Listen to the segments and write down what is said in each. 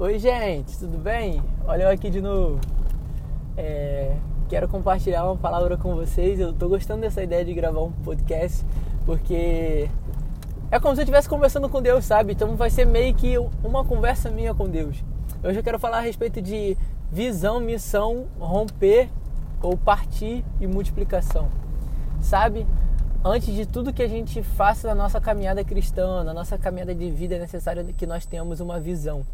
Oi, gente, tudo bem? Olha eu aqui de novo. É, quero compartilhar uma palavra com vocês. Eu tô gostando dessa ideia de gravar um podcast porque é como se eu estivesse conversando com Deus, sabe? Então vai ser meio que uma conversa minha com Deus. Hoje eu quero falar a respeito de visão, missão, romper ou partir e multiplicação. Sabe? Antes de tudo que a gente faça na nossa caminhada cristã, na nossa caminhada de vida, é necessário que nós tenhamos uma visão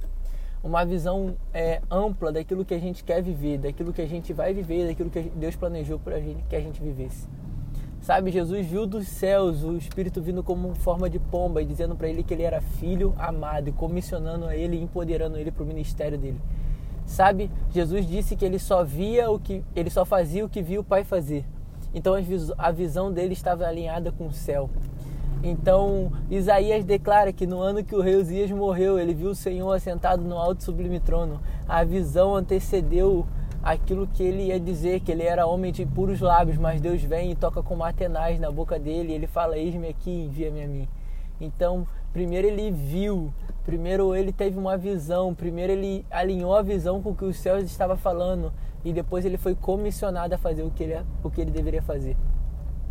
uma visão é, ampla daquilo que a gente quer viver, daquilo que a gente vai viver, daquilo que Deus planejou para gente que a gente vivesse. Sabe, Jesus viu dos céus o Espírito vindo como forma de pomba e dizendo para ele que ele era filho amado e comissionando a ele empoderando ele para o ministério dele. Sabe, Jesus disse que ele só via o que ele só fazia o que viu o Pai fazer. Então a visão dele estava alinhada com o céu. Então, Isaías declara que no ano que o rei Uzias morreu, ele viu o Senhor assentado no alto sublime trono. A visão antecedeu aquilo que ele ia dizer, que ele era homem de puros lábios, mas Deus vem e toca com matenais na boca dele, ele fala: Eis-me aqui, envia-me a mim. Então, primeiro ele viu, primeiro ele teve uma visão, primeiro ele alinhou a visão com o que os céus estavam falando, e depois ele foi comissionado a fazer o que ele, o que ele deveria fazer.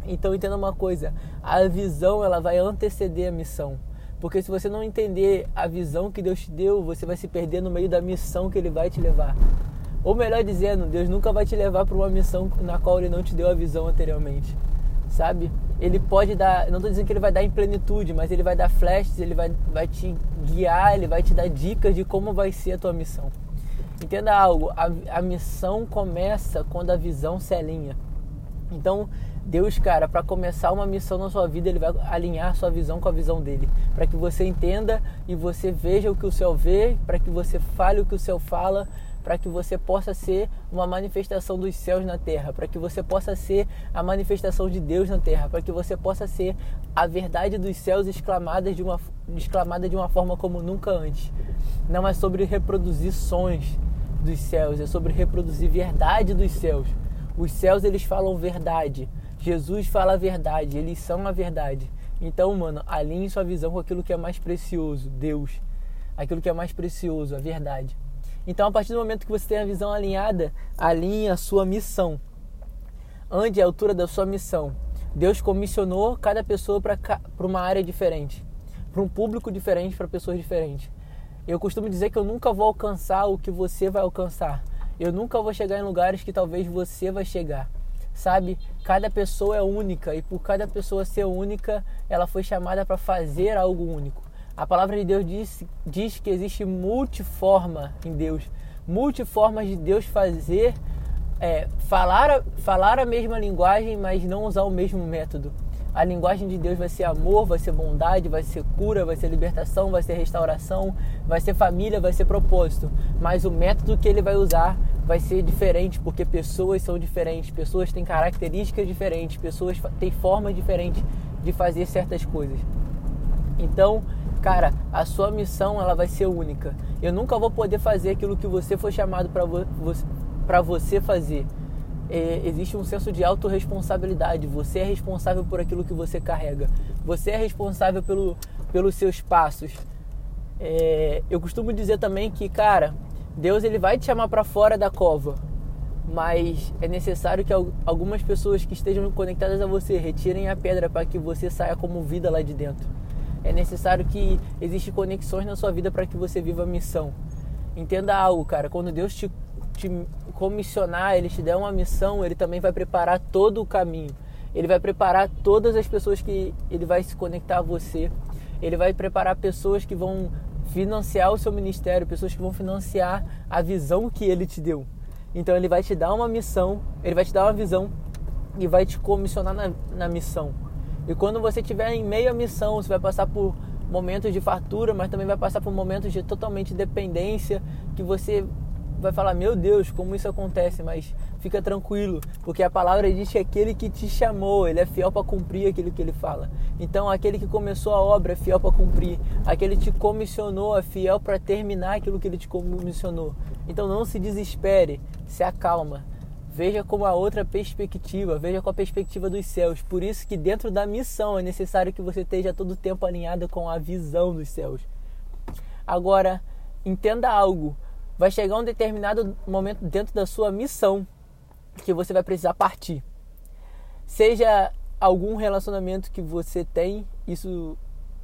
Então entenda uma coisa, a visão ela vai anteceder a missão. Porque se você não entender a visão que Deus te deu, você vai se perder no meio da missão que ele vai te levar. Ou melhor dizendo, Deus nunca vai te levar para uma missão na qual ele não te deu a visão anteriormente. Sabe? Ele pode dar, não estou dizendo que ele vai dar em plenitude, mas ele vai dar flashes, ele vai, vai te guiar, ele vai te dar dicas de como vai ser a tua missão. Entenda algo, a, a missão começa quando a visão se alinha. Então, Deus, cara, para começar uma missão na sua vida, ele vai alinhar sua visão com a visão dele, para que você entenda e você veja o que o céu vê, para que você fale o que o céu fala, para que você possa ser uma manifestação dos céus na terra, para que você possa ser a manifestação de Deus na terra, para que você possa ser a verdade dos céus exclamada de uma exclamada de uma forma como nunca antes. Não é sobre reproduzir sons dos céus, é sobre reproduzir verdade dos céus. Os céus eles falam verdade. Jesus fala a verdade, eles são a verdade. Então, mano, alinhe sua visão com aquilo que é mais precioso, Deus. Aquilo que é mais precioso, a verdade. Então, a partir do momento que você tem a visão alinhada, alinhe a sua missão. Ande à altura da sua missão. Deus comissionou cada pessoa para uma área diferente, para um público diferente, para pessoas diferentes. Eu costumo dizer que eu nunca vou alcançar o que você vai alcançar. Eu nunca vou chegar em lugares que talvez você vai chegar sabe? Cada pessoa é única e por cada pessoa ser única, ela foi chamada para fazer algo único. A palavra de Deus diz, diz que existe multiforma em Deus, multiformas de Deus fazer, é, falar, falar a mesma linguagem, mas não usar o mesmo método. A linguagem de Deus vai ser amor, vai ser bondade, vai ser cura, vai ser libertação, vai ser restauração, vai ser família, vai ser propósito. Mas o método que ele vai usar vai ser diferente porque pessoas são diferentes, pessoas têm características diferentes, pessoas têm formas diferentes de fazer certas coisas. Então, cara, a sua missão ela vai ser única. Eu nunca vou poder fazer aquilo que você foi chamado para você fazer é, existe um senso de autorresponsabilidade. Você é responsável por aquilo que você carrega. Você é responsável pelo, pelos seus passos. É, eu costumo dizer também que, cara, Deus ele vai te chamar para fora da cova, mas é necessário que algumas pessoas que estejam conectadas a você retirem a pedra para que você saia como vida lá de dentro. É necessário que existem conexões na sua vida para que você viva a missão. Entenda algo, cara. Quando Deus te te comissionar, ele te der uma missão, ele também vai preparar todo o caminho. Ele vai preparar todas as pessoas que ele vai se conectar a você. Ele vai preparar pessoas que vão financiar o seu ministério, pessoas que vão financiar a visão que ele te deu. Então ele vai te dar uma missão, ele vai te dar uma visão e vai te comissionar na, na missão. E quando você estiver em meio à missão, você vai passar por momentos de fartura, mas também vai passar por momentos de totalmente dependência, que você vai falar, meu Deus, como isso acontece, mas fica tranquilo, porque a palavra diz que aquele que te chamou, ele é fiel para cumprir aquilo que ele fala. Então, aquele que começou a obra é fiel para cumprir, aquele que te comissionou é fiel para terminar aquilo que ele te comissionou. Então, não se desespere, se acalma. Veja com a outra perspectiva, veja com a perspectiva dos céus. Por isso que dentro da missão é necessário que você esteja todo o tempo alinhado com a visão dos céus. Agora, entenda algo. Vai chegar um determinado momento dentro da sua missão que você vai precisar partir. Seja algum relacionamento que você tem, isso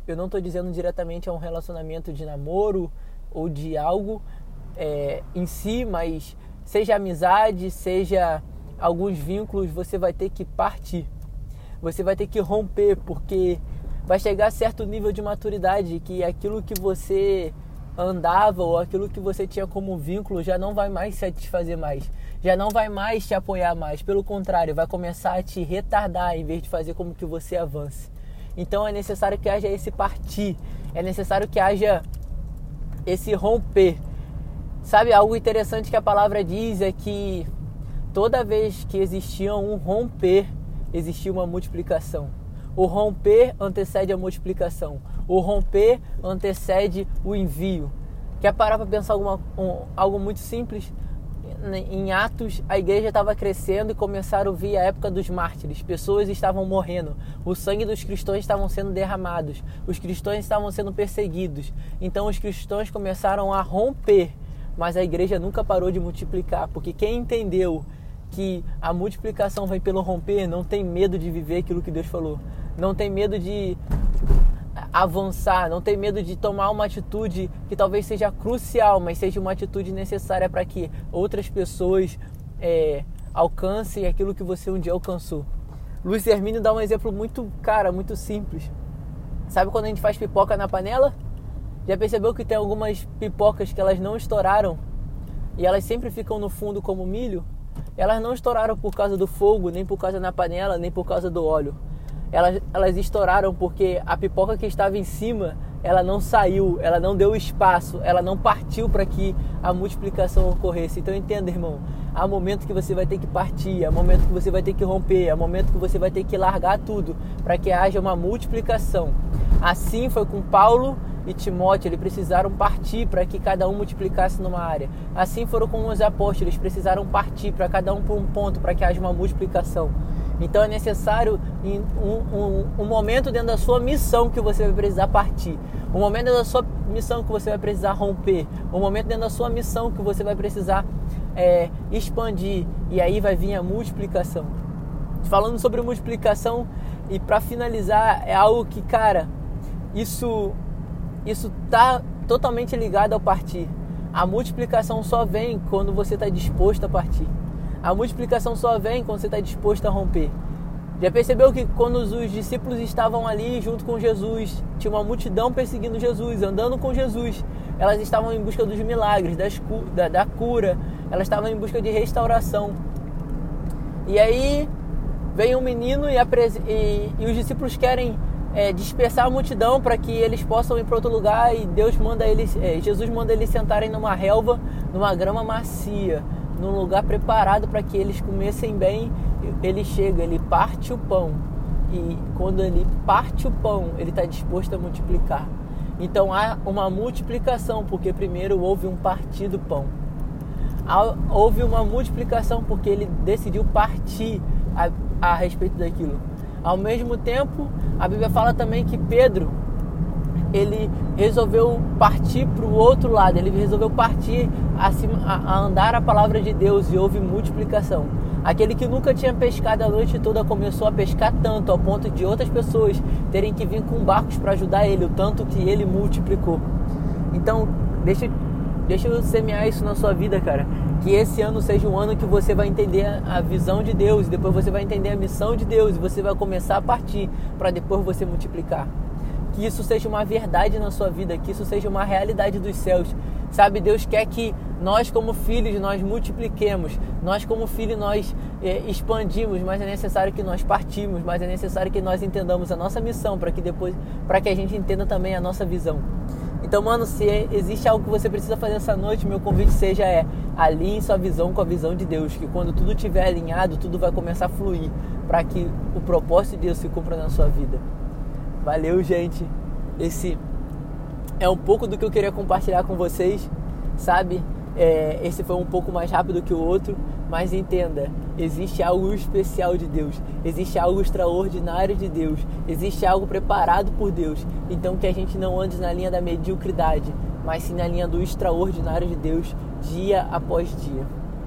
eu não estou dizendo diretamente a um relacionamento de namoro ou de algo é, em si, mas seja amizade, seja alguns vínculos, você vai ter que partir. Você vai ter que romper, porque vai chegar a certo nível de maturidade que aquilo que você andava ou aquilo que você tinha como vínculo já não vai mais satisfazer mais, já não vai mais te apoiar mais, pelo contrário, vai começar a te retardar em vez de fazer como que você avance. Então é necessário que haja esse partir, é necessário que haja esse romper. Sabe, algo interessante que a palavra diz é que toda vez que existia um romper, existia uma multiplicação. O romper antecede a multiplicação. O romper antecede o envio. Quer parar para pensar alguma, um, algo muito simples? Em Atos, a igreja estava crescendo e começaram a vir a época dos mártires. Pessoas estavam morrendo. O sangue dos cristãos estavam sendo derramados. Os cristãos estavam sendo perseguidos. Então os cristãos começaram a romper. Mas a igreja nunca parou de multiplicar, porque quem entendeu que a multiplicação vem pelo romper, não tem medo de viver aquilo que Deus falou. Não tem medo de avançar, não tem medo de tomar uma atitude que talvez seja crucial, mas seja uma atitude necessária para que outras pessoas é, alcancem aquilo que você um dia alcançou. Luiz Hermínio dá um exemplo muito, cara, muito simples. Sabe quando a gente faz pipoca na panela? Já percebeu que tem algumas pipocas que elas não estouraram e elas sempre ficam no fundo como milho? elas não estouraram por causa do fogo, nem por causa da panela, nem por causa do óleo. Elas, elas estouraram porque a pipoca que estava em cima, ela não saiu, ela não deu espaço, ela não partiu para que a multiplicação ocorresse. Então entenda, irmão, há momento que você vai ter que partir, há momento que você vai ter que romper, há momento que você vai ter que largar tudo para que haja uma multiplicação. Assim foi com Paulo e Timóteo, eles precisaram partir para que cada um multiplicasse numa área. Assim foram com os apóstolos, eles precisaram partir para cada um por um ponto para que haja uma multiplicação. Então é necessário um, um, um, momento dentro da sua missão que você vai precisar partir. Um momento dentro da sua missão que você vai precisar romper. Um momento dentro da sua missão que você vai precisar é, expandir. E aí vai vir a multiplicação. Falando sobre multiplicação, e para finalizar, é algo que, cara, isso isso está totalmente ligado ao partir. A multiplicação só vem quando você está disposto a partir. A multiplicação só vem quando você está disposto a romper. Já percebeu que quando os discípulos estavam ali junto com Jesus, tinha uma multidão perseguindo Jesus, andando com Jesus. Elas estavam em busca dos milagres, das, da, da cura, elas estavam em busca de restauração. E aí vem um menino e, e, e os discípulos querem é, dispersar a multidão para que eles possam ir para outro lugar e Deus manda eles, é, Jesus manda eles sentarem numa relva, numa grama macia, num lugar preparado para que eles comessem bem. Ele chega, ele parte o pão e quando ele parte o pão, ele está disposto a multiplicar. Então há uma multiplicação porque primeiro houve um partir do pão. Houve uma multiplicação porque ele decidiu partir a, a respeito daquilo. Ao mesmo tempo, a Bíblia fala também que Pedro ele resolveu partir para o outro lado, ele resolveu partir a, a andar a palavra de Deus e houve multiplicação. Aquele que nunca tinha pescado a noite toda começou a pescar tanto ao ponto de outras pessoas terem que vir com barcos para ajudar ele, o tanto que ele multiplicou. Então, deixa, deixa eu semear isso na sua vida, cara que esse ano seja um ano que você vai entender a visão de Deus, depois você vai entender a missão de Deus, e você vai começar a partir para depois você multiplicar. Que isso seja uma verdade na sua vida, que isso seja uma realidade dos céus. Sabe, Deus quer que nós como filhos nós multipliquemos, nós como filhos nós é, expandimos, mas é necessário que nós partimos, mas é necessário que nós entendamos a nossa missão para que depois, para que a gente entenda também a nossa visão. Então, mano, se existe algo que você precisa fazer essa noite, meu convite seja é alinhe sua visão com a visão de Deus, que quando tudo estiver alinhado, tudo vai começar a fluir para que o propósito de Deus se cumpra na sua vida. Valeu, gente. Esse é um pouco do que eu queria compartilhar com vocês, sabe? É, esse foi um pouco mais rápido que o outro, mas entenda, existe algo especial de Deus, existe algo extraordinário de Deus, existe algo preparado por Deus. Então que a gente não ande na linha da mediocridade, mas sim na linha do extraordinário de Deus dia após dia.